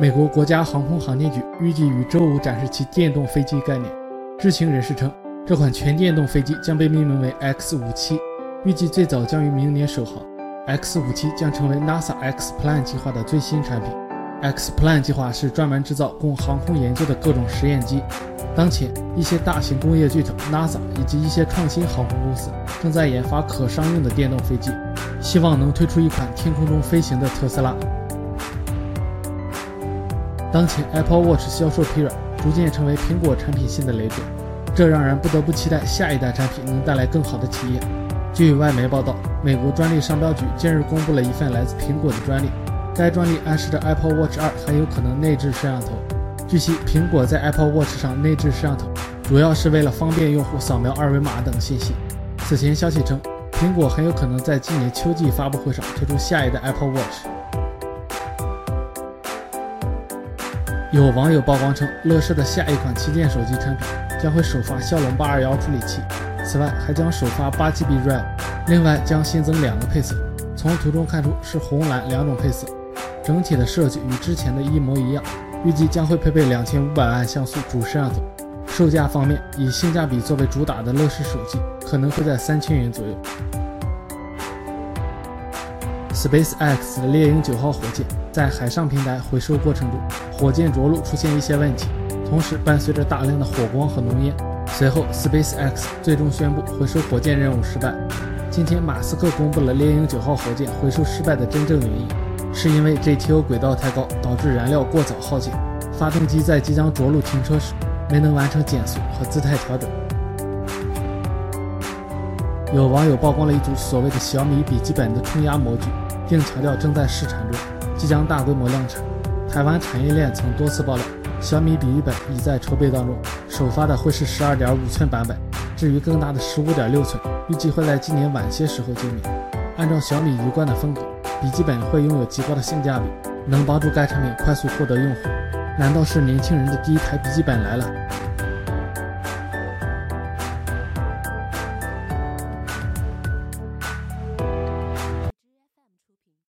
美国国家航空航天局预计于周五展示其电动飞机概念。知情人士称，这款全电动飞机将被命名为 X-57，预计最早将于明年首航。X-57 将成为 NASA X Plan 计划的最新产品。X Plan 计划是专门制造供航空研究的各种实验机。当前，一些大型工业巨头 NASA 以及一些创新航空公司正在研发可商用的电动飞机，希望能推出一款天空中飞行的特斯拉。当前，Apple Watch 销售疲软，逐渐成为苹果产品线的累赘，这让人不得不期待下一代产品能带来更好的体验。据外媒报道，美国专利商标局近日公布了一份来自苹果的专利，该专利暗示着 Apple Watch 2很有可能内置摄像头。据悉，苹果在 Apple Watch 上内置摄像头，主要是为了方便用户扫描二维码等信息。此前消息称，苹果很有可能在今年秋季发布会上推出下一代 Apple Watch。有网友曝光称，乐视的下一款旗舰手机产品将会首发骁龙八二幺处理器，此外还将首发八 GB RAM，另外将新增两个配色，从图中看出是红蓝两种配色，整体的设计与之前的一模一样，预计将会配备两千五百万像素主摄像头。售价方面，以性价比作为主打的乐视手机可能会在三千元左右。SpaceX 的猎鹰九号火箭在海上平台回收过程中，火箭着陆出现一些问题，同时伴随着大量的火光和浓烟。随后，SpaceX 最终宣布回收火箭任务失败。今天，马斯克公布了猎鹰九号火箭回收失败的真正原因，是因为 GTO 轨道太高，导致燃料过早耗尽，发动机在即将着陆停车时没能完成减速和姿态调整。有网友曝光了一组所谓的小米笔记本的冲压模具。并强调正在试产中，即将大规模量产。台湾产业链曾多次爆料，小米笔记本已在筹备当中，首发的会是十二点五寸版本，至于更大的十五点六寸，预计会在今年晚些时候见面。按照小米一贯的风格，笔记本会拥有极高的性价比，能帮助该产品快速获得用户。难道是年轻人的第一台笔记本来了？